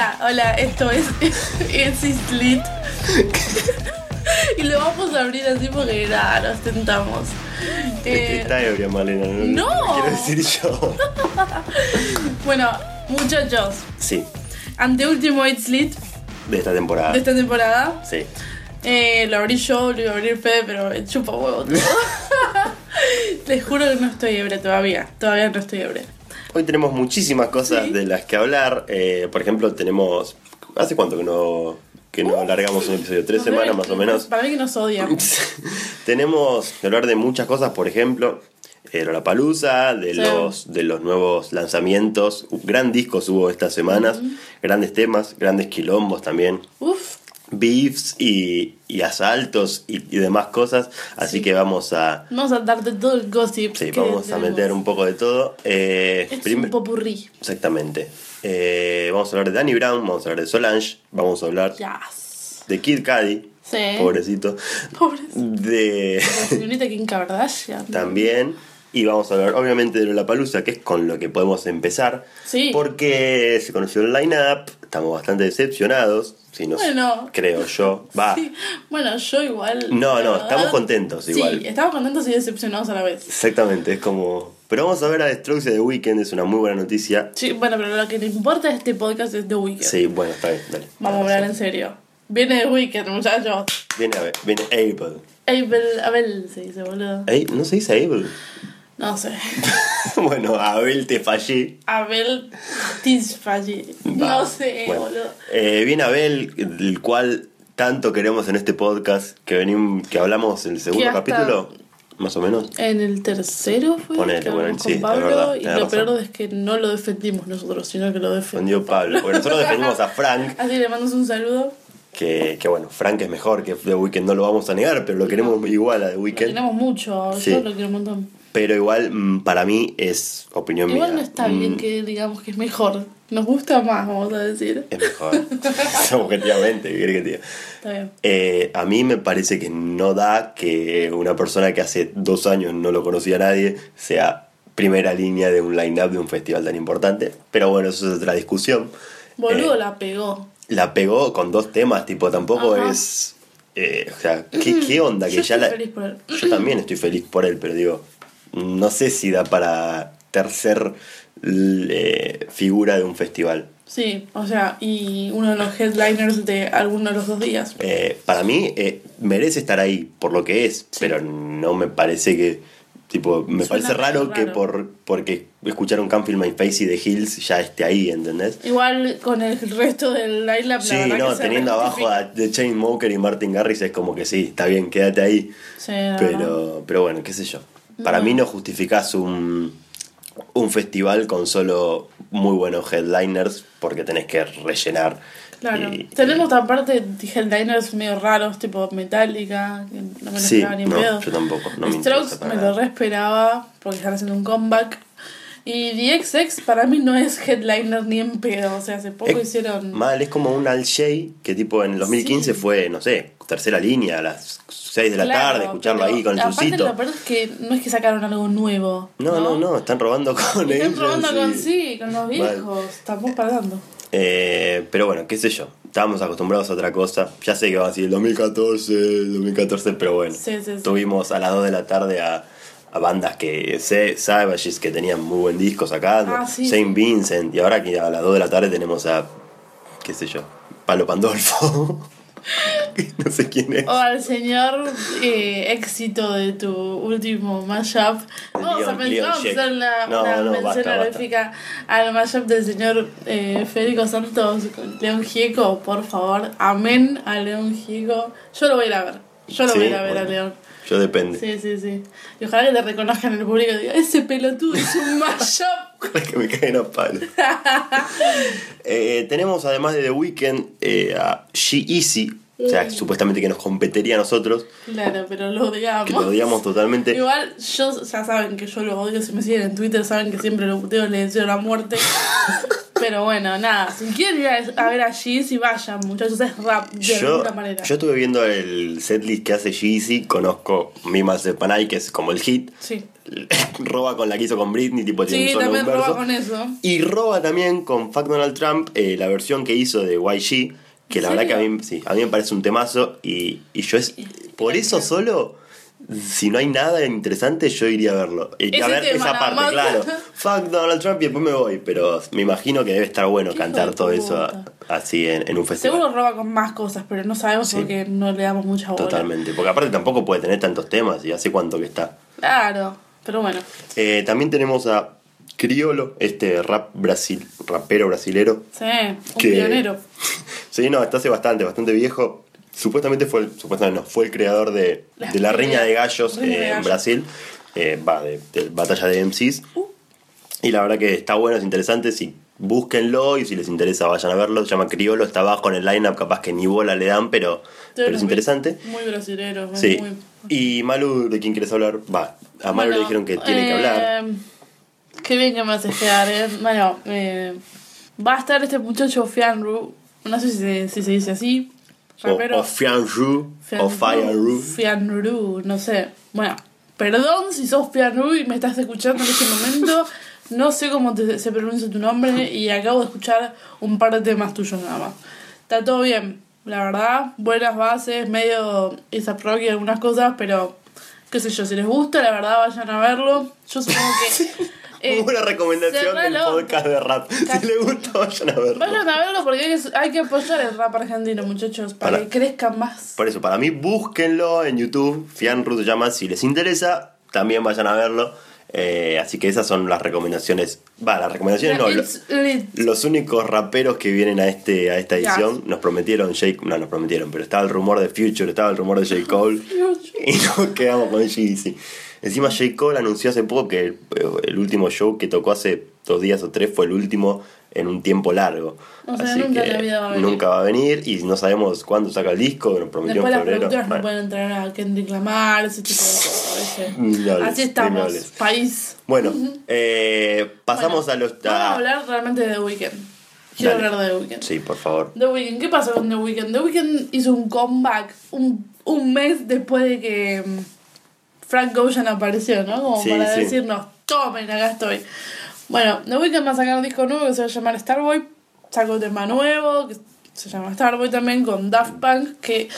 Hola, hola, esto es It's Slit. y lo vamos a abrir así porque nada, nos tentamos. Eh, está ebria, Malena. No, no. quiero decir yo. bueno, muchachos, Sí, anteúltimo It's Lit de esta temporada. de esta temporada. Sí. Eh, lo abrí yo, lo iba a abrir Fede, pero chupa huevo todo. Les juro que no estoy ebria todavía. Todavía no estoy ebria. Hoy tenemos muchísimas cosas Sí. de las que hablar. Eh, por ejemplo, tenemos. ¿Hace cuánto que no, que no largamos un episodio? ¿Tres semanas más o menos? Para mí que nos odian. tenemos que hablar de muchas cosas, por ejemplo. Eh, Lollapalooza, de, Sí. los, de los nuevos lanzamientos. Gran discos hubo estas semanas. Grandes temas, grandes quilombos también. Uf, Beefs y, y asaltos y, y demás cosas. Así que vamos a. vamos a darte todo el gossip. Sí, que vamos a meter un poco de todo. Eh, Es un popurrí. Exactamente. Eh, vamos a hablar de Danny Brown, vamos a hablar de Solange, vamos a hablar Yes. de Kid Cudi, Sí. pobrecito, Pobre. de La señorita Kim Kardashian. también, y vamos a hablar obviamente de la palusa, que es con lo que podemos empezar, Sí. porque se conoció el line-up, estamos bastante decepcionados, si no Bueno. creo yo, va. Sí. Bueno, yo igual. No, no, verdad- estamos contentos igual. Sí, estamos contentos y decepcionados a la vez. Exactamente, es como... Pero vamos a ver a Strokes de The Weeknd, es una muy buena noticia. Sí, bueno, pero lo que le importa de este podcast es The Weeknd. Sí, bueno, está bien, dale. Vamos a hablar en serio. Viene The Weeknd, muchachos. Viene, a viene Abel. Abel, Abel se dice, boludo. Ey, ¿No se dice Abel? No sé. bueno, Abel te fallé. Abel Tisfalli. Va, No sé, bueno. boludo. Eh, viene Abel, el cual tanto queremos en este podcast, que venimos, que hablamos en el segundo capítulo, más o menos. En el tercero fue Ponele, que bueno, sí, con es Pablo verdad, y lo razón. peor es que no lo defendimos nosotros, sino que lo defendió. Pablo. Nosotros defendimos a Frank, Así le mandamos un saludo. que, que bueno, Frank es mejor que The Weeknd, no lo vamos a negar, pero lo queremos igual a The Lo Weeknd. queremos mucho, Sí. yo lo quiero un montón. Pero igual, mm, para mí, es opinión Igual no mía. está bien mm, que digamos que es mejor. Nos gusta más, vamos a decir. Es mejor. Objetivamente, ¿qué que te diga? Está bien. Eh, a mí me parece que no da que una persona que hace dos años no lo conocía a nadie sea primera línea de un line-up de un festival tan importante. Pero bueno, eso es otra discusión. Boludo Eh, la pegó. la pegó con dos temas, tipo, tampoco Ajá. es. eh, o sea, ¿qué, qué onda? Que Yo ya estoy la. feliz por él. Yo también estoy feliz por él, pero digo, no sé si da para tercer eh, figura de un festival. Sí, o sea, y uno de los headliners de alguno de los dos días. Eh, para mí eh, merece estar ahí por lo que es, pero no me parece que tipo me Suena parece raro, raro. que por porque escucharon Can't Feel My Face y The Hills ya esté ahí, ¿entendés? Igual con el resto del lineup, Sí, la no, que teniendo abajo a The Chainsmoker y Martin Garrix es como que sí, está bien, quédate ahí. Sí. Pero, pero bueno, qué sé yo. Para mí no justificás un, un festival con solo muy buenos headliners porque tenés que rellenar. Claro. y- Tenemos aparte headliners medio raros, tipo Metallica, que no me lo Sí, esperaba ni no, pedo. yo tampoco, no me Strokes me nada. lo re esperaba porque están haciendo un comeback. Y The XX para mí no es headliner ni en pedo. O sea, hace poco Es hicieron. Mal, es como un Al Shay que tipo en el 2015 Sí. fue, no sé, tercera línea a las 6 de la Claro, tarde, escucharlo ahí con el aparte susito. Lo peor es que no es que sacaron algo nuevo. No, no, no, están robando con Están ellos. robando con sí, con los viejos. Estamos pagando. Eh, pero bueno, qué sé yo. Estábamos acostumbrados a otra cosa. Ya sé que va a decir el 2014, el 2014, pero bueno. Sí, sí, sí. Tuvimos a las 2 de la tarde a, a bandas que sé, Savages que tenían muy buen disco sacando, Ah, sí, Saint sí. Vincent, y ahora que a las 2 de la tarde tenemos a, qué sé yo, Palo Pandolfo. no sé quién es. O al señor eh, éxito de tu último mashup. Vamos a, Leon- men- Leon vamos a Sheik. hacer la, No, una no, mención basta, basta. honorífica al mashup del señor eh, Federico Santos con León Gieco, por favor. Amén a León Gieco. Yo lo voy a ir a ver. Yo lo Sí, voy a ir a ver bueno. a León. Yo depende. Sí, sí, sí. Y ojalá que te reconozcan en el público y digan, ese pelotudo es un mashup. que me caen a palo. Eh, tenemos además de The Weeknd eh, a G-Eazy, o sea, supuestamente que nos competiría a nosotros, Claro, pero lo odiamos. que lo odiamos totalmente. Igual, yo ya saben que yo lo odio. Si me siguen en Twitter, saben que siempre lo puteo, le deseo la muerte. Pero bueno, nada. Si quieren ir a, ver a Jeezy, vayan, muchachos. Es rap de Yo, alguna manera. yo estuve viendo el setlist que hace G-Eazy, conozco Mimas de Panay, que es como el hit. Sí. roba con la que hizo con Britney, tipo tiene Sí, un solo también un verso. roba con eso. Y roba también con Fuck Donald Trump eh, la versión que hizo de YG, que la ¿En verdad que a mí, sí, a mí me parece un temazo. Y, y yo es. Por eso solo, si no hay nada interesante, yo iría a verlo. Y a ver esa parte, claro. Fuck Donald Trump y después me voy. Pero me imagino que debe estar bueno cantar todo eso así en, en un festival. Seguro roba con más cosas, pero no sabemos Sí. porque no le damos mucha bola. Totalmente. Porque aparte tampoco puede tener tantos temas y hace cuánto que está. Claro, pero bueno. Eh, también tenemos a Criolo, este rap brasil, rapero brasilero. Sí, un Que- pionero. Sí, no, está hace bastante, bastante viejo. Supuestamente fue el, supuestamente no, fue el creador de, La de la riña de gallos de eh, en. Brasil. Eh, va, de, de batalla de MCs. Uh. Y la verdad que está bueno, es interesante. Si búsquenlo y si les interesa vayan a verlo. Se llama Criolo, está abajo en el lineup, capaz que ni bola le dan, pero, pero es interesante. Muy brasilero. Sí. Muy... Y Malu, ¿de quién quieres hablar? Va, a Malu le dijeron que tiene que eh, hablar. Qué bien que me haces quedar, eh. Bueno, eh, va a estar este muchacho Fianru. No sé si se, si se dice así. O, rapero. o Fianru, Fianru, o Fireru. Fianru, no sé. Bueno, perdón si sos Fianru y me estás escuchando en este momento. No sé cómo te- se pronuncia tu nombre y acabo de escuchar un par de temas tuyos nada más. Está todo bien, la verdad. Buenas bases, medio esa rock y algunas cosas, pero qué sé yo, si les gusta, la verdad vayan a verlo. Yo supongo que... eh, buena recomendación del podcast de rap. Si les gusta, vayan a verlo. Vayan a verlo porque hay que, apoyar el rap argentino, muchachos, para, Para- que crezcan más. Por eso, para mí, búsquenlo en YouTube. Fianru se llama. Si les interesa, también vayan a verlo. Eh, así que esas son las recomendaciones. Va, las recomendaciones no. lo- It's lit. los únicos raperos que vienen a este a esta Yes. edición nos prometieron Jake, no nos prometieron, pero estaba el rumor de Future, estaba el rumor de J. Cole y nos quedamos con Jeezy. Encima J. Cole anunció hace poco que el, el último show que tocó hace dos días o tres fue el último en un tiempo largo. O sea, Así nunca que va a venir. nunca va a venir y no sabemos cuándo saca el disco, nos prometió Después en las febrero. no Bueno, pueden entrar a Kendrick Lamar, ese tipo de cosas. Así estamos, país. Bueno, eh, pasamos Bueno, a los... Vamos a a- hablar realmente de The Weeknd. Quiero Dale. hablar de The Weeknd. Sí, por favor. The Weeknd, ¿qué pasó con The Weeknd? The Weeknd hizo un comeback un, un mes después de que mm, Frank Ocean apareció, ¿no? Como Sí, para sí. decirnos, tomen, acá estoy. Bueno, The Weeknd va a sacar un disco nuevo que se va a llamar Starboy. Sacó un tema nuevo que se llama Starboy también con Daft Punk. Que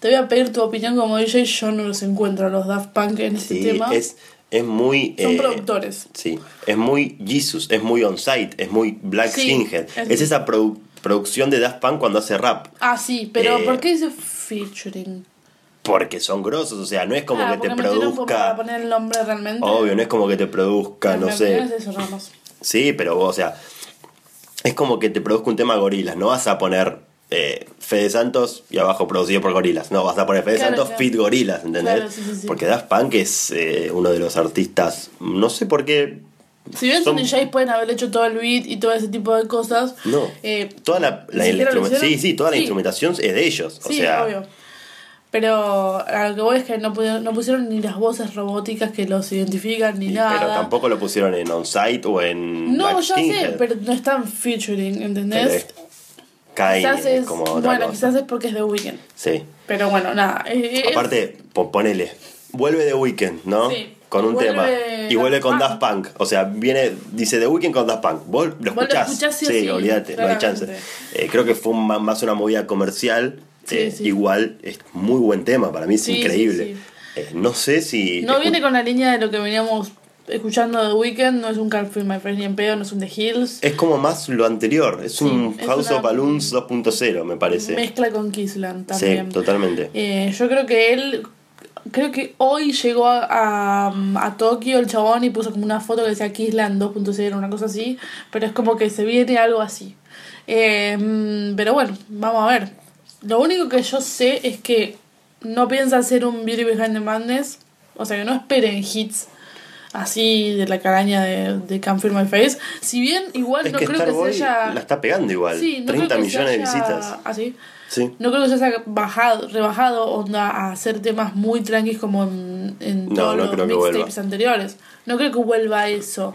te voy a pedir tu opinión como DJ. Yo no los encuentro a los Daft Punk en este Sí, tema. es, es muy... Son eh, productores. Sí, es muy Jesus, es muy on-site, es muy Black Skinhead. es- Es, esa produ- producción de Daft Punk cuando hace rap. Ah, sí, pero Eh, ¿por qué dice featuring? Porque son grosos, o sea, no es como Ah, que te produzca. poner el nombre realmente. Obvio, no es como que te produzca, no sé. es eso, Ramos. Sí, pero o sea, es como que te produzca un tema gorilas. No vas a poner eh, Fede Santos y abajo producido por gorilas. No, vas a poner Fede Claro, Santos claro. fit gorilas, ¿entendés? Claro, sí, sí, sí. Porque Daft Punk es eh, uno de los artistas, no sé por qué. Si bien son DJs pueden haber hecho todo el beat y todo ese tipo de cosas. No. eh, toda la, sí, sí, toda la Sí. instrumentación es de ellos. o Sí, sea, obvio. Pero a lo que voy es que no, pudieron- no pusieron ni las voces robóticas que los identifican ni y- nada. pero tampoco lo pusieron en on-site o en. No, Black ya sé, pero no están featuring, ¿entendés? es- cae Quizás es, como bueno, cosa. quizás es porque es The Weeknd. Sí. Pero bueno, nada. eh, eh, Aparte, po- ponele. Vuelve The Weeknd, ¿no? Sí. Con un tema. Y vuelve con. Daft Punk. O sea, viene, dice The Weeknd con Daft Punk. ¿Vos lo Vos lo escuchás? escuchás sí sí, olvídate, no hay chance. Eh, creo que fue un más una movida comercial. Sí, Eh, sí. Igual, es muy buen tema. Para mí es Sí, sí, increíble. sí. Eh, no sé si. No viene con la línea de lo que veníamos escuchando The Weeknd, no es un Can't Feel My Face ni en pedo, no es un The Hills. Es como más lo anterior, es un es House of Balloons 2.0, me parece. Mezcla con Kissland Sí, también. totalmente. Eh, yo creo que él, creo que hoy llegó a, a, a Tokio el chabón y puso como una foto que decía Kissland 2.0, una cosa así, pero es como que se viene algo así. Eh, mm, pero bueno, vamos a ver. Lo único que yo sé es que no piensa hacer un Beauty Behind the Madness, o sea que no esperen hits así de la caraña de, de Can't Feel My Face. Si bien igual Es no que creo que Starboy se haya... la está pegando igual. Sí, no 30 creo que se millones de visitas. ¿Ah, sí? No creo que se haya bajado, rebajado onda a hacer temas muy tranquilos como en, en No, todos no los mixtapes anteriores. No creo que vuelva a eso.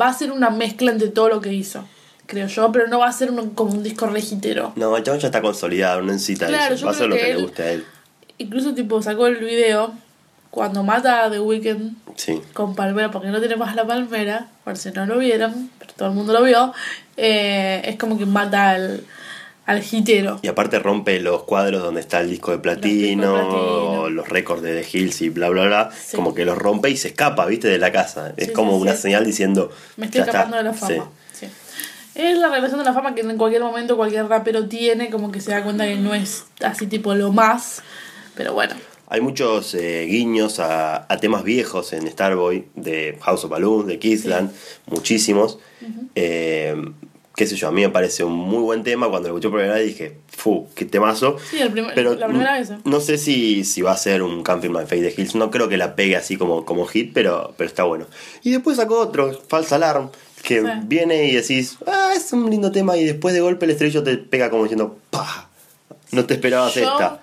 Va a ser una mezcla entre todo lo que hizo, creo yo, pero no va a ser un- como un disco regitero. No, el chabón ya está consolidado, no necesita Claro, eso. Va a lo que, que le guste a él. Incluso tipo sacó el video cuando mata a The Weeknd Sí. con palmera, porque no tiene más la palmera, por si no lo vieron, pero todo el mundo lo vio, eh, es como que mata al, al hitero. Y aparte rompe los cuadros donde está el disco de platino, los récords de The Hills y bla bla bla. Sí. Como que los rompe y se escapa, viste, de la casa. Es como una señal diciendo. Me estoy escapando de la fama. Es la relación de la fama que en cualquier momento cualquier rapero tiene, como que se da cuenta que no es así tipo lo más. Pero bueno, Hay muchos eh, guiños a, a temas viejos en Starboy, de House of Balloons, de Kissland, muchísimos. Eh, qué sé yo, a mí me parece un muy buen tema. Cuando lo escuché por primera vez dije, fu, qué temazo. Sí, el primer- Pero la primera vez, ¿eh? No sé si, si va a ser un Feel My Face de Hills. No creo que la pegue así como, como hit, pero, pero está bueno. Y después sacó otro, False Alarm, que Sí. viene y decís, ah, es un lindo tema. Y después de golpe el estrello te pega como diciendo, pa, no te esperabas Yo- esta.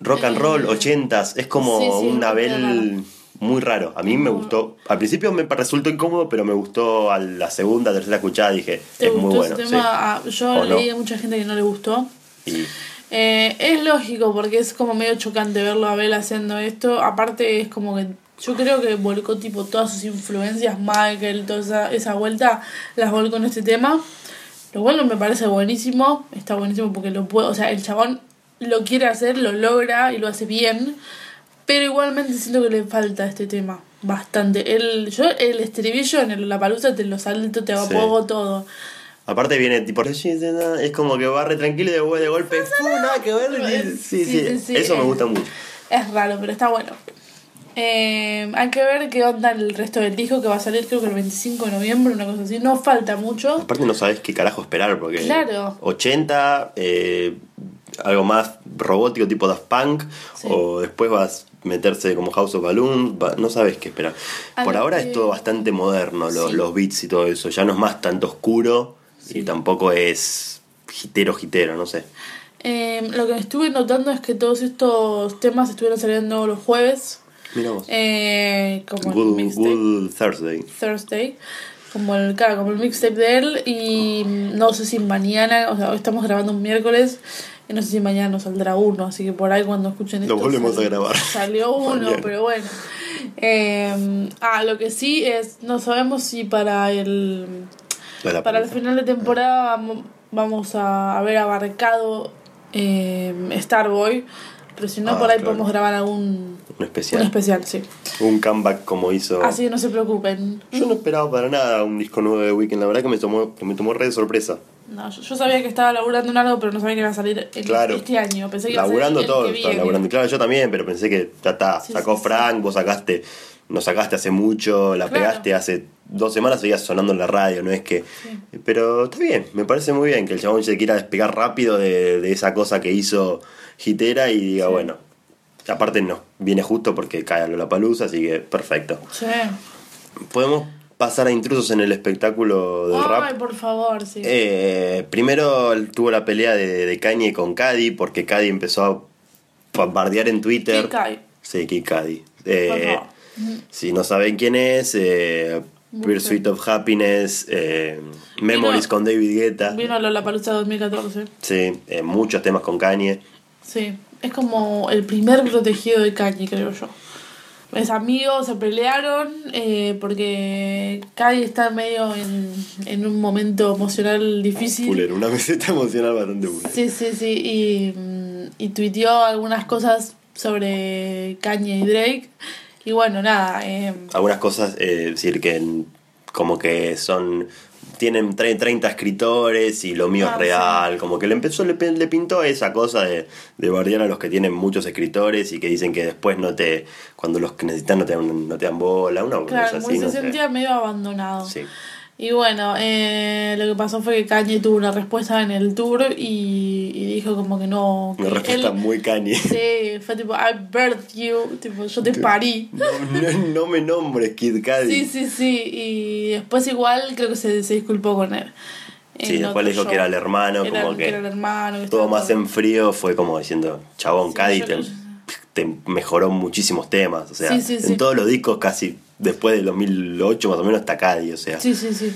Rock and Eh, roll, ochentas, es como sí, sí, un Abel muy raro. A mí me Muy- gustó. Al principio me resultó incómodo, pero me gustó a la segunda, tercera escuchada. Dije, ¿te es muy bueno. tema? Ah, yo ¿O no? leí a mucha gente que no le gustó. Y Eh, es lógico porque es como medio chocante verlo a Abel haciendo esto. Aparte es como que yo creo que volcó tipo todas sus influencias, Michael, toda esa, esa vuelta, las volcó en este tema. Lo cual me parece buenísimo. Está buenísimo porque lo puede, o sea, el chabón lo quiere hacer, lo logra y lo hace bien. Pero igualmente siento que le falta este tema. Bastante. El, yo el estribillo en el La Palusa te lo salto, te Sí. apago todo. aparte viene tipo, es como que va re tranquilo y de, de golpe, ¡fu! nada que ver. Sí, sí, Sí, sí, sí, Eso me gusta mucho. Es raro, pero está bueno. Eh, hay que ver qué onda el resto del disco que va a salir creo que el 25 de noviembre, una cosa así. No falta mucho. Aparte no sabes qué carajo esperar, porque Claro. 80, eh, algo más robótico tipo Daft Punk, Sí. o después vas a meterse como House of Balloons, va- no sabes qué esperar. A Por ahora que- es todo bastante moderno, lo- Sí. los beats y todo eso, ya no es más tanto oscuro Sí. y tampoco es hitero, hitero, no sé. Eh, lo que estuve notando es que todos estos temas estuvieron saliendo los jueves. Eh, como el Good, Thursday. Thursday. Como el, claro, como el mixtape de él. Y no sé si mañana, o sea, hoy estamos grabando un miércoles. Y no sé si mañana nos saldrá uno. Así que por ahí cuando escuchen esto. Lo volvemos sal- a grabar. Salió uno, Mañana. pero bueno. Eh, ah, lo que sí es. No sabemos si para el. Para el final de temporada vamo- vamos a haber abarcado eh, Starboy. Pero si no, Ah, por ahí claro. podemos grabar algún. Un especial. Un especial, sí. Un comeback como hizo. Así que no se preocupen. Yo no esperaba para nada un disco nuevo de Weekend, la verdad que me tomó, que me tomó re de sorpresa. No, yo, yo sabía que estaba laburando en algo, pero no sabía que iba a salir Claro. este año. Pensé que iba laburando a salir el todo, que viene. laburando. Claro, yo también, pero pensé que ya está, Sí, sacó sí, sí. Frank, vos sacaste, nos sacaste hace mucho, la Claro. pegaste hace dos semanas, seguías sonando en la radio, no es que... Pero está bien, me parece muy bien que el chabón se quiera despegar rápido de, de esa cosa que hizo Gitera y diga, Sí. bueno, aparte no, viene justo porque cae a Lollapalooza, así que perfecto. Sí. Podemos pasar a intrusos en el espectáculo del Ay, rap. por favor, sí. Eh, primero tuvo la pelea de, de Kanye con Cady, porque Cady empezó a bombardear en Twitter. Kid Kai. Sí, Kid Cudi. Eh, si no saben quién es, eh, Pursuit of Happiness, eh, Memories Vino- con David Guetta. Vino la Palusa 2014. Sí, eh, muchos temas con Kanye. Sí. Es como el primer protegido de Kanye, creo yo. Es amigos, se pelearon eh, porque Kanye está medio en, en un momento emocional difícil. Fuller, una meseta emocional bastante buena. Sí, sí, sí. Y, mm, y tuiteó algunas cosas sobre Kanye y Drake. Y bueno, nada. Eh, Algunas cosas, eh, decir que como que son. Tienen tre- 30 escritores y lo mío Ah, es real. Como que le empezó, le, le pintó esa cosa de, de bardear a los que tienen muchos escritores y que dicen que después no te. Cuando los que necesitan no te dan, no te dan bola. Una claro, así, que no se sé. sentía medio abandonado. Sí. Y bueno, eh, lo que pasó fue que Kanye tuvo una respuesta en el tour y, y dijo como que no. Una que respuesta él- muy cañi. Sí, fue tipo, I birthed you, tipo, yo te parí. No, no- no me nombres Kid Cudi. Sí, sí, sí. Y después igual creo que se, se disculpó con él. Sí, después le dijo show. que era el hermano, Era- como que era el hermano. que todo más en frío fue como diciendo, chabón, Sí, te, mejoró muchísimos temas, o sea, Sí, sí, en todos los discos casi después del 2008 más o menos está Cadi, o sea, Sí, sí, sí.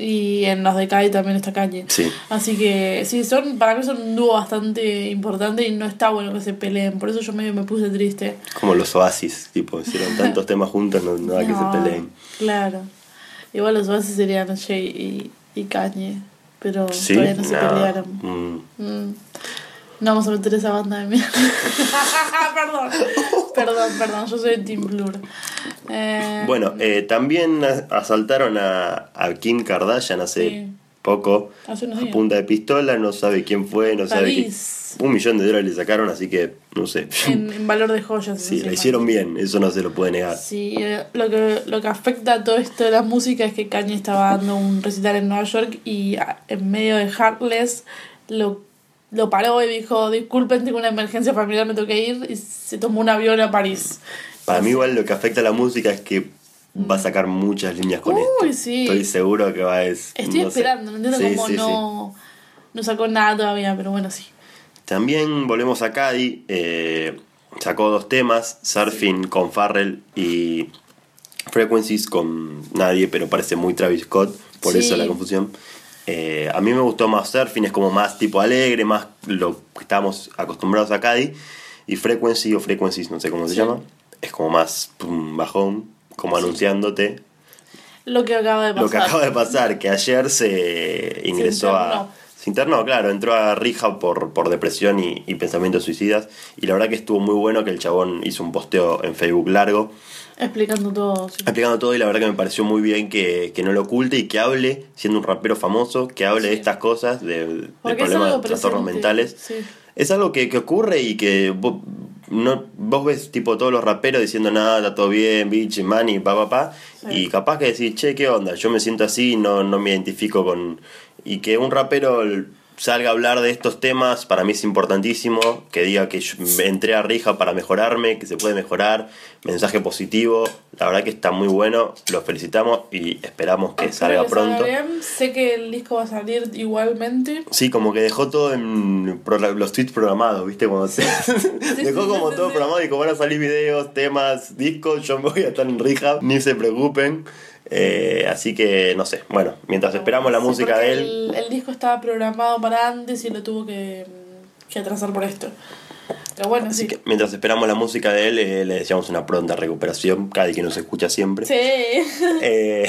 Y en los de Kai también está Kanye. Sí. Así que sí, son para mí son un dúo bastante importante y no está bueno que se peleen. Por eso yo medio me puse triste. como los Oasis, tipo, hicieron tantos temas juntos, no, no da que No, se peleen. Claro. Igual los bases serían Jay y, y Kanye. Pero Sí, todavía no se pelearon. mm. Mm. No vamos a meter esa banda de mierda. perdón. Perdón, perdón. Yo soy Team Blur. Eh, Bueno, eh, también asaltaron a, a Kim Kardashian hace Sí. poco, Hace unos a punta de pistola, no sabe quién fue, no sabe quién. París. Un millón de dólares le sacaron, así que, no sé. En, en valor de joyas. Sí, la hicieron bien, eso no se lo puede negar. Sí, eh, lo que, lo que afecta a todo esto de la música es que Kanye estaba dando un recital en Nueva York y a- en medio de Heartless lo, lo paró y dijo, disculpen, tengo una emergencia familiar, me tengo que ir y se tomó un avión a París. Para mí igual lo que afecta a la música es que va a sacar muchas líneas con Uy, esto. sí. Estoy seguro que va a... Es, Estoy no sé. esperando, no entiendo Sí, cómo sí, no, no sacó nada todavía, pero bueno, sí. También volvemos a Cady. eh, sacó dos temas, Surfing con Farrell y Frequencies con nadie, pero parece muy Travis Scott, por eso la confusión. Eh, a mí me gustó más Surfing, es como más tipo alegre, más lo que estamos acostumbrados a Cady. Y Frequency o Frequencies, no sé cómo se llama, es como más pum, bajón, como anunciándote Lo que acaba de pasar. Lo que acaba de pasar, que ayer se ingresó a. internó. Se internó, claro, entró a Rija por, por depresión y, y pensamientos suicidas. Y la verdad que estuvo muy bueno que el chabón hizo un posteo en Facebook largo, Explicando todo. sí. explicando todo. Y la verdad que me pareció muy bien que, que no lo oculte y que hable, siendo un rapero famoso, que hable de Sí. estas cosas, de, de problemas, de trastornos mentales. sí. Es algo que, que ocurre y que vos, no, vos ves tipo todos los raperos diciendo nada, está todo bien, bitch, money, pa, pa, pa. Sí. Y capaz que decís, che, ¿qué onda? Yo me siento así, no, no me identifico con... Y que un rapero salga a hablar de estos temas, para mí es importantísimo. Que diga que yo entré a Rija para mejorarme, que se puede mejorar. Mensaje positivo. La verdad que está muy bueno. Lo felicitamos y esperamos que Espero salga que pronto. bien. Sé que el disco va a salir igualmente. Sí, como que dejó todo en los tweets programados, ¿viste? Cuando se- dejó sí, como sí, todo programado y como van a salir videos, temas, discos, yo me voy a estar en Rehab, ni se preocupen. Eh, así que, no sé, bueno, mientras esperamos la Sí, música de él, El, el disco estaba programado para antes y lo tuvo que, que atrasar por esto. Pero bueno, así sí. que mientras esperamos la música de él, eh, le deseamos una pronta recuperación, cada que nos escucha siempre. Sí. Eh,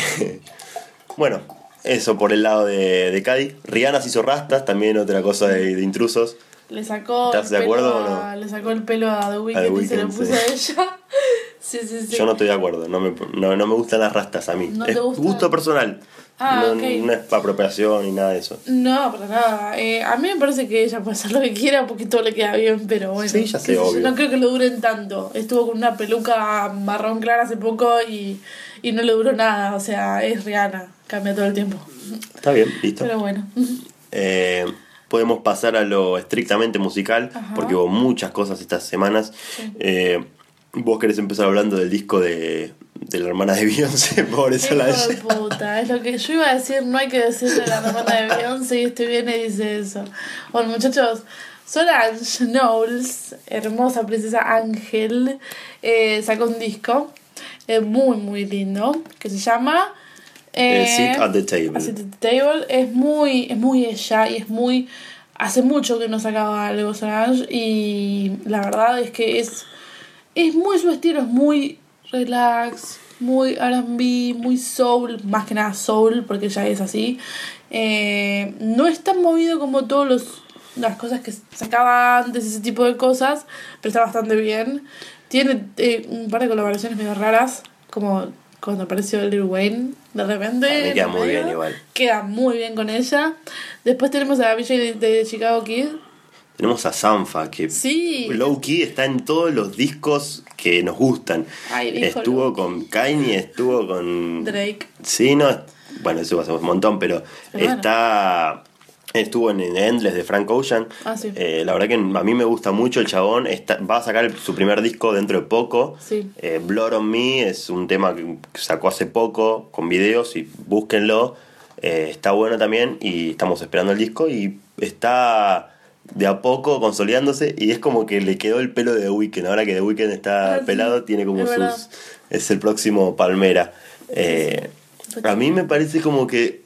bueno, eso por el lado de, de Cadi. Rihanna se hizo rastas, también otra cosa de, de intrusos. Le sacó, ¿Estás de acuerdo o a, le sacó el pelo a The Weeknd y se lo puso sí. a ella. Sí, sí, sí. Yo no estoy de acuerdo, no me, no, no me gustan las rastas a mí. ¿No es te gusta? gusto personal. Ah, no, ok. no es apropiación ni nada de eso. No, para nada. Eh, a mí me parece que ella puede hacer lo que quiera porque todo le queda bien, pero bueno. Sí, ya sé, yo, obvio. No creo que lo duren tanto. Estuvo con una peluca marrón clara hace poco y, y no le duró nada. O sea, es Rihanna. Cambia todo el tiempo. Está bien, listo. Pero bueno. Eh, podemos pasar a lo estrictamente musical, Ajá. porque hubo muchas cosas estas semanas. Sí. Eh, vos querés empezar hablando del disco de, de la hermana de Beyoncé, pobre Solange. puta, es lo que yo iba a decir, no hay que decirle la hermana de Beyoncé y este viene y dice eso. Bueno, muchachos, Solange Knowles, hermosa princesa Ángel, eh, sacó un disco eh, muy, muy lindo que se llama Eh, eh, Sit at the Table. Sit at the Table. Es muy, es muy ella y es muy. Hace mucho que no sacaba algo Solange y la verdad es que es, es muy su estilo, es muy relax, muy RB, muy soul, más que nada soul, porque ella es así. Eh, no es tan movido como todos los las cosas que sacaba antes, ese tipo de cosas, pero está bastante bien. Tiene eh, un par de colaboraciones medio raras, como cuando apareció Lil Wayne, de repente. A mí queda muy medio. bien igual. Queda muy bien con ella. Después tenemos a BJ de, de Chicago Kid. Tenemos a Sanfa, que Sí. low key está en todos los discos que nos gustan. Ay, estuvo con Kanye, estuvo con. Drake. Sí, no. Bueno, eso pasamos un montón, pero bueno. está. Estuvo en Endless de Frank Ocean. Ah, sí. Eh, la verdad que a mí me gusta mucho el chabón. Está, va a sacar su primer disco dentro de poco. Sí. Eh, Blood on Me es un tema que sacó hace poco con videos y búsquenlo. Eh, está bueno también y estamos esperando el disco y está de a poco consolidándose y es como que le quedó el pelo de The Weeknd. Ahora que The Weeknd está Ah, sí. pelado, tiene como Es sus... verdad. Es el próximo Palmera. Eh, a mí me parece como que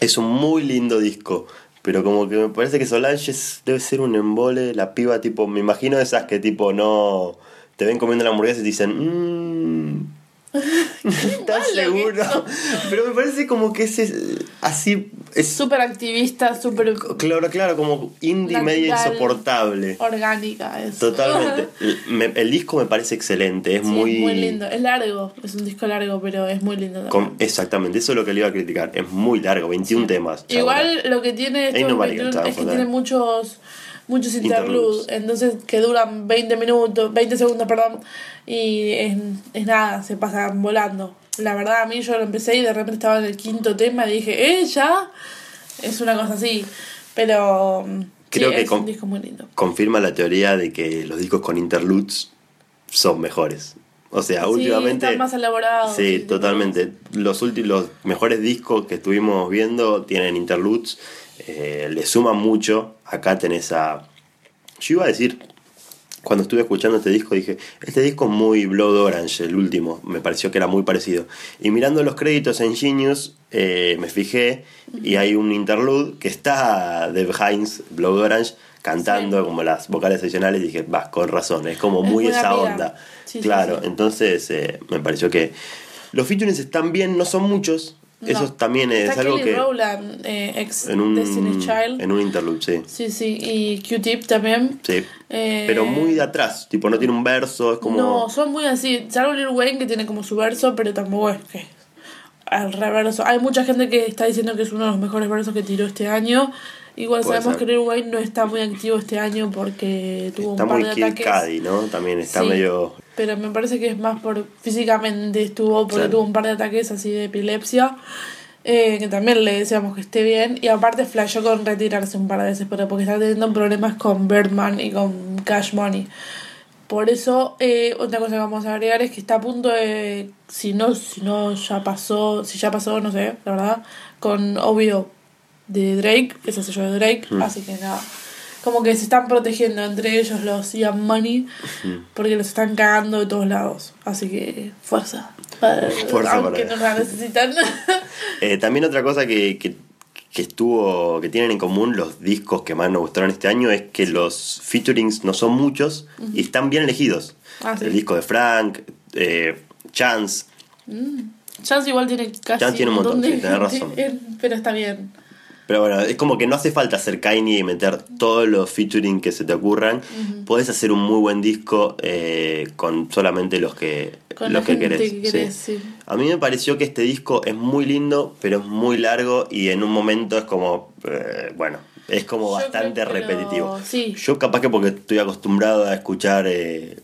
es un muy lindo disco. Pero como que me parece que Solange es- debe ser un embole. La piba, tipo, me imagino esas que, tipo, no. Te ven comiendo la hamburguesa y te dicen. Mmm. ¿Estás seguro? Pero me parece como que es es- así. Es Súper activista, súper claro, claro, como indie Natural. insoportable. orgánica. Es. Totalmente. El, me- el disco me parece excelente. Es Sí, muy. es muy lindo. Es largo, es un disco largo, pero es muy lindo. con- exactamente, eso es lo que le iba a criticar. Es muy largo, 21 temas. Igual lo que tiene nobody 21 got time es que tiene muchos muchos Interludes. interludes, entonces que duran 20 minutos, 20 segundos, perdón, y es, es nada, se pasan volando. La verdad, a mí yo lo empecé y de repente estaba en el quinto tema y dije, ¿eh? ¿Ya? Es una cosa así, pero mm, Creo sí, que es con- un disco muy lindo. confirma la teoría de que los discos con interludes son mejores. O sea, Sí, últimamente. están más elaborados. Sí, totalmente. Los últimos, los mejores discos que estuvimos viendo tienen interludes. Eh, le suman mucho. Acá tenés a. Yo iba a decir. Cuando estuve escuchando este disco dije, este disco es muy Blood Orange, el último, me pareció que era muy parecido. Y mirando los créditos en Genius, eh, me fijé y hay un interlude que está Deb Hines, Blood Orange, cantando Sí. como las vocales adicionales y dije, vas, con razón, es como Es muy esa amiga. onda. Sí, claro, sí. entonces eh, me pareció que los featurings están bien, no son muchos, No. eso también es Está algo Kelly que... Rowland, eh, ex En un, Destiny's Child. en un interlude, sí. Sí, sí, y Q-Tip también. Sí. Eh, Pero muy de atrás, tipo, no tiene un verso, es como... No, son muy así. Salvo Lil Wayne que tiene como su verso, pero tampoco es que. Al reverso. Hay mucha gente que está diciendo que es uno de los mejores versos que tiró este año. Igual Puede sabemos ser. que Lil Wayne no está muy activo este año porque tuvo Está un par muy de ataques. Cudi, ¿no? También está Sí, medio... Pero me parece que es más por físicamente estuvo, porque tuvo un par de ataques así de epilepsia. eh, que también le deseamos que esté bien. Y aparte flashó con retirarse un par de veces, pero porque está teniendo problemas con Birdman y con Cash Money. Por eso, eh, otra cosa que vamos a agregar es que está a punto de, si no, si no ya pasó, si ya pasó, no sé, la verdad, con Obvio de Drake, ese sello de Drake, Mm. así que nada. Como que se están protegiendo entre ellos los Young Money, porque los están cagando de todos lados. Así que fuerza. Para- Fuerza aunque para- no la necesitan. Eh, también otra cosa que, que, que estuvo que tienen en común los discos que más nos gustaron este año es que los featurings no son muchos y están bien elegidos. Ah, sí. El disco de Frank, eh, Chance, Chance igual tiene casi Chance tiene un montón, sí, tenés razón. pero está bien. Pero bueno, es como que no hace falta hacer Kanye y meter todos los featuring que se te ocurran. Podés hacer un muy buen disco eh, con solamente los que, Con los que querés. que querés, sí. A mí me pareció que este disco es muy lindo, pero es muy largo y en un momento es como, eh, bueno, es como Yo bastante creo repetitivo. sí. Yo capaz que porque estoy acostumbrado a escuchar... eh,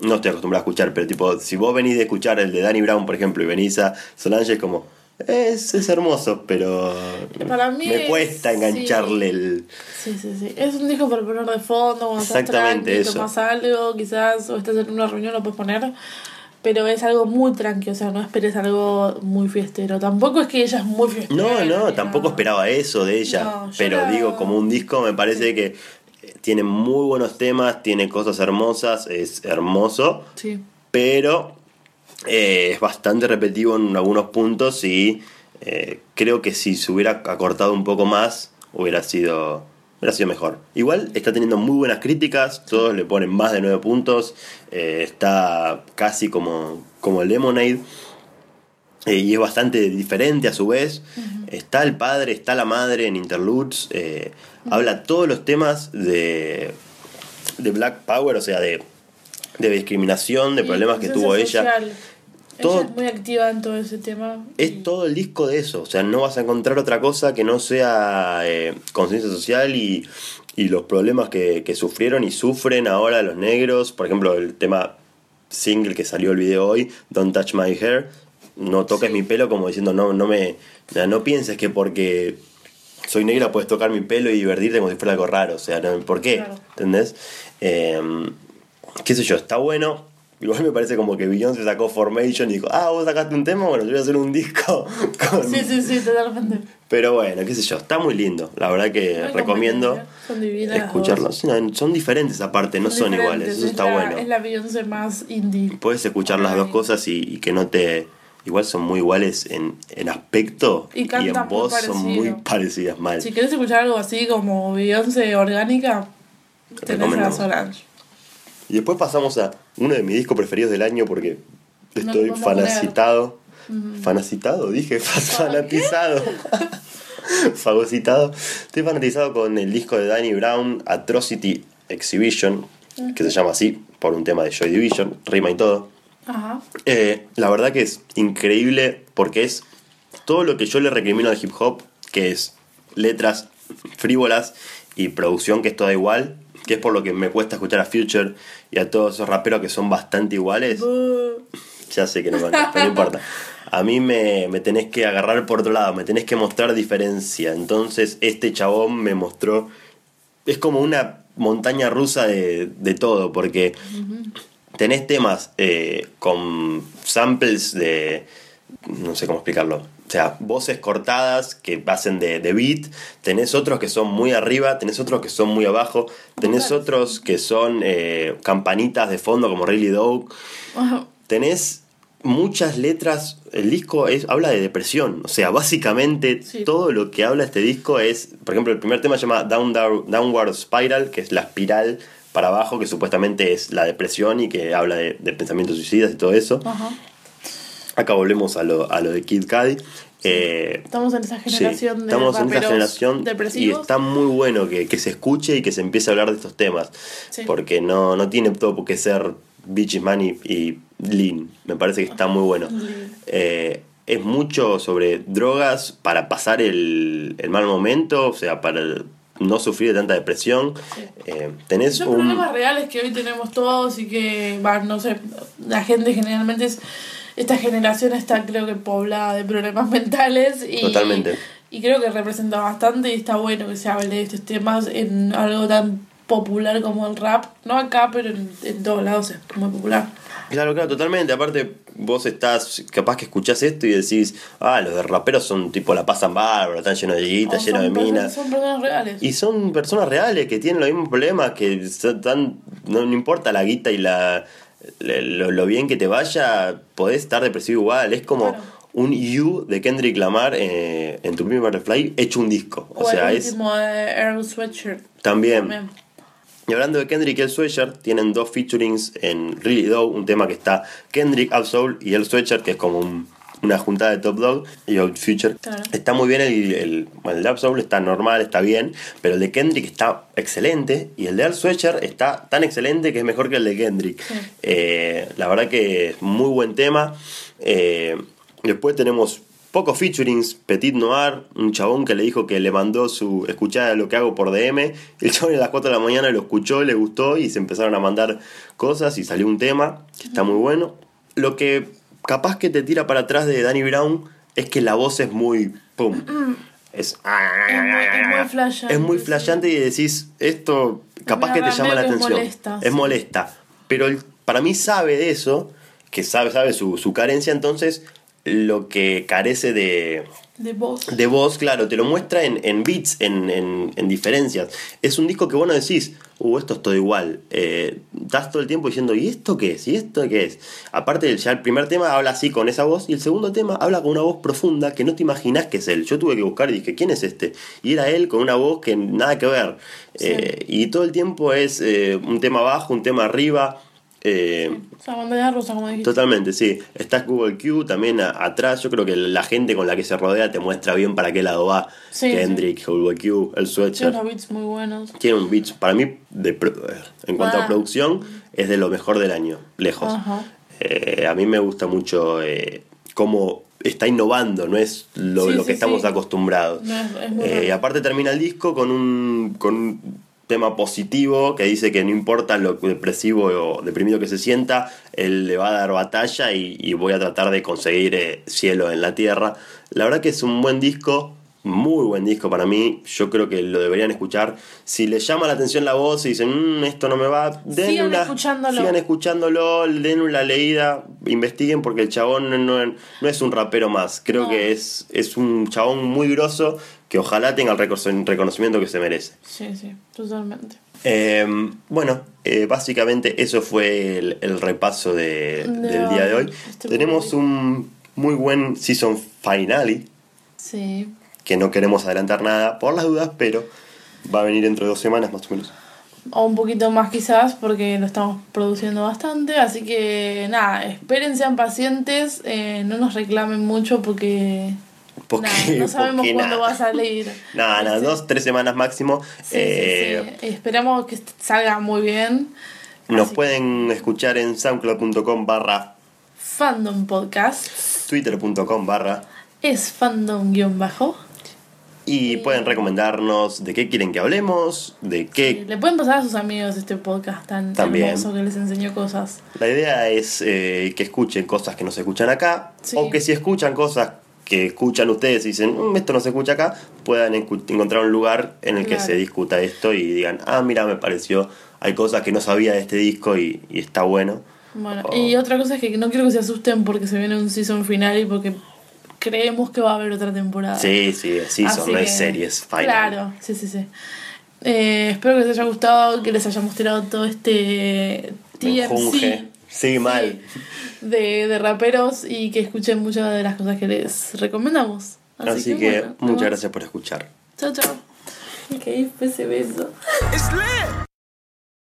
no estoy acostumbrado a escuchar, pero tipo, si vos venís de escuchar el de Danny Brown, por ejemplo, y venís a Solange, es como, es, es hermoso, pero Para mí me es- cuesta engancharle el... Sí, sí, sí. Es un disco para poner de fondo cuando estás Exactamente tranqui, eso. tomas algo, quizás, o estás en una reunión lo puedes poner. Pero es algo muy tranqui, o sea, no esperes algo muy fiestero. Tampoco es que ella es muy fiestera. No, no, tampoco esperaba eso de ella. No, pero digo, como un disco me parece que tiene muy buenos temas, tiene cosas hermosas, es hermoso, Sí. pero eh, es bastante repetitivo en algunos puntos y eh, creo que si se hubiera acortado un poco más hubiera sido, hubiera sido mejor. Igual está teniendo muy buenas críticas, todos le ponen más de 9 puntos, eh, está casi como, como Lemonade. y es bastante diferente a su vez. Está el padre, está la madre en Interludes. eh, Habla todos los temas de, de Black Power, o sea, de, de discriminación, de problemas que tuvo ella. Social. Todo- Ella es muy activa en todo ese tema. y- Es todo el disco de eso, o sea, no vas a encontrar otra cosa que no sea eh, conciencia social y, y los problemas que, que sufrieron y sufren ahora los negros. Por ejemplo, el tema single que salió el video hoy, Don't Touch My Hair, no toques Sí. mi pelo como diciendo, no, no me, no, no pienses que porque soy negra puedes tocar mi pelo y divertirte como si fuera algo raro, o sea, no, ¿por qué? Claro. ¿Entendés? Eh, qué sé yo, está bueno. Igual me parece como que Beyoncé sacó Formation y dijo, ah, vos sacaste un tema, bueno, yo voy a hacer un disco con... Sí, sí, sí, totalmente. Pero bueno, qué sé yo, está muy lindo. La verdad que hay recomiendo competencia, son divinas las escucharlo. dos. Sí, no, son diferentes aparte, no son, iguales, eso es está la- bueno. Es la Beyoncé más indie. Puedes escuchar las dos cosas y, y que no te... Igual son muy iguales en, en aspecto Y y, en muy voz son muy parecidas mal. Si querés escuchar algo así como Beyoncé orgánica, tenés a. Solange. Y después pasamos a uno de mis discos preferidos del año porque No estoy poner. fanacitado. Fanacitado, dije, fanatizado. Fagocitado. Estoy fanatizado con el disco de Danny Brown, Atrocity Exhibition, que se llama así por un tema de Joy Division, rima y todo. Ajá. Eh, la verdad que es increíble porque es todo lo que yo le recrimino al hip hop, que es letras frívolas y producción que es toda igual, que es por lo que me cuesta escuchar a Future y a todos esos raperos que son bastante iguales. Uh, Ya sé que no, pero no importa. A mí me, me tenés que agarrar por otro lado, me tenés que mostrar diferencia. Entonces este chabón me mostró... Es como una montaña rusa de, de todo, porque tenés temas eh, con samples de... No sé cómo explicarlo. O sea, voces cortadas que hacen de, de beat. Tenés otros que son muy arriba, tenés otros que son muy abajo. Tenés otros que son eh, campanitas de fondo como Really Dog tenés muchas letras. El disco es, habla de depresión. O sea, básicamente Sí. todo lo que habla este disco es. Por ejemplo, el primer tema se llama Down, Down- Downward Spiral, que es la espiral para abajo, que supuestamente es la depresión y que habla de, de pensamientos suicidas y todo eso. Ajá. Acá volvemos a lo, a lo de Kid Cudi. Eh, Estamos en esa Sí, generación de estamos en esa generación y depresivos. está muy bueno que, que se escuche y que se empiece a hablar de estos temas. Sí. Porque no, no tiene todo por qué ser Bitches Money y Lean. Me parece que está muy bueno. Eh, es mucho sobre drogas para pasar el, el mal momento, o sea, para no sufrir de tanta depresión. Sí. Eh, tenés Son un... problemas reales que hoy tenemos todos y que, va, no sé, la gente generalmente es. Esta generación está, creo que, poblada de problemas mentales. Y, Totalmente. Y creo que representa bastante y está bueno que se hable de estos temas en algo tan popular como el rap. No acá, pero en, en todos lados es muy popular. Claro, claro, totalmente. Aparte, vos estás, capaz que escuchás esto y decís, ah, los de raperos son tipo la pasan bárbaro, están llenos de guita, O llenos de minas. Son personas reales. Y son personas reales que tienen los mismos problemas, que están, no, no importa la guita y la- lo, lo bien que te vaya, podés estar depresivo igual. Es como Claro. un You de Kendrick Lamar eh, en tu primer Butterfly hecho un disco. O, O, sea, el es de Earl Sweatshirt. también. También. Y hablando de Kendrick y el Sweatshirt, tienen dos featurings en Really Dog, un tema que está Kendrick, Absol y el Sweatshirt, que es como un- una juntada de Top Dog y Old Future. Claro. Está muy bien el, el, el de Absol, está normal, está bien, pero el de Kendrick está excelente y el de Al Sweatshirt está tan excelente que es mejor que el de Kendrick. Sí. Eh, la verdad que es muy buen tema. Eh, después tenemos pocos featurings, Petit Noir, un chabón que le dijo que le mandó su escuchada lo que hago por DM, el chabón a las 4 de la mañana lo escuchó, le gustó y se empezaron a mandar cosas y salió un tema que está muy bueno. Lo que capaz que te tira para atrás de Danny Brown es que la voz es muy... ¡Pum! Es, Es muy, es muy flasheante. muy sí. flasheante y decís, esto capaz que te llama la atención. molesta, es sí. molesta. Pero para mí sabe de eso, que sabe, sabe su, su carencia, entonces lo que carece de, De voz. de voz, claro, te lo muestra en, en beats, en, en, en diferencias. Es un disco que vos no decís, uh, esto es todo igual. Eh, estás todo el tiempo diciendo, ¿y esto qué es? ¿Y esto qué es? Aparte, ya el primer tema habla así con esa voz, y el segundo tema habla con una voz profunda que no te imaginás que es él. Yo tuve que buscar y dije, ¿quién es este? Y era él con una voz que nada que ver. Sí. Eh, y todo el tiempo es eh, un tema abajo, un tema arriba. Eh, O sea, bandera rosa, como dijiste. Totalmente, sí. Está Google Q también a- atrás. Yo creo que la gente con la que se rodea te muestra bien para qué lado va. Sí, Kendrick, Google Q, el Tiene Sweatshirt. unos beats muy buenos. Tiene un beat, para mí, de, pro- en cuanto Ah. a producción, es de lo mejor del año, lejos. Eh, a mí me gusta mucho eh, cómo está innovando, no es lo, Sí, lo que estamos acostumbrados. No, es- es muy Eh, aparte termina el disco con un, con un tema positivo que dice que no importa lo depresivo o deprimido que se sienta, él le va a dar batalla y, voy a tratar de conseguir eh, cielo en la tierra. La verdad que es un buen disco, muy buen disco para mí, yo creo que lo deberían escuchar. Si les llama la atención la voz y dicen, "Mm, esto no me va, den Sigan una, escuchándolo. sigan escuchándolo, den una leída, investiguen porque el chabón no, no- no es un rapero más, creo No. que es, es un chabón muy grosso que ojalá tenga el recono- reconocimiento que se merece. Sí, sí, totalmente. Eh, bueno, eh, básicamente eso fue el, el repaso de- De del día de hoy. este Tenemos un muy buen season finale, Sí. Que no queremos adelantar nada por las dudas, pero va a venir dentro de dos semanas más o menos. O un poquito más quizás porque lo estamos produciendo bastante. Así que nada, esperen, sean pacientes. eh, no nos reclamen mucho porque... Porque- nada, no sabemos cuándo va a salir. Nada, nada, Sí. dos, tres semanas máximo. Sí, Eh, sí. Esperamos que salga muy bien. Nos Así pueden escuchar en soundcloud.com barra Fandom Podcast twitter.com barra es fandom-bajo. Y pueden recomendarnos de qué quieren que hablemos, de qué... Le pueden pasar a sus amigos este podcast tan También. hermoso que les enseñó cosas. La idea es eh, que escuchen cosas que no se escuchan acá, Sí. o que si escuchan cosas que escuchan ustedes y dicen, "Mm, esto no se escucha acá, puedan encontrar un lugar en el que Claro. se discuta esto y digan, ah, mira, me pareció, hay cosas que no sabía de este disco y, y está bueno. Bueno, Oh. y otra cosa es que no quiero que se asusten porque se viene un season final y porque creemos que va a haber otra temporada. Sí, sí, sí, son, que- es series, final. Claro, sí, sí, sí. Eh, espero que les haya gustado, que les hayamos tirado todo este TMC. Sí, mal. de, de raperos y que escuchen muchas de las cosas que les recomendamos. Así, que, bueno, muchas gracias por escuchar. Chao, chao. Que fue ese beso. It's lit.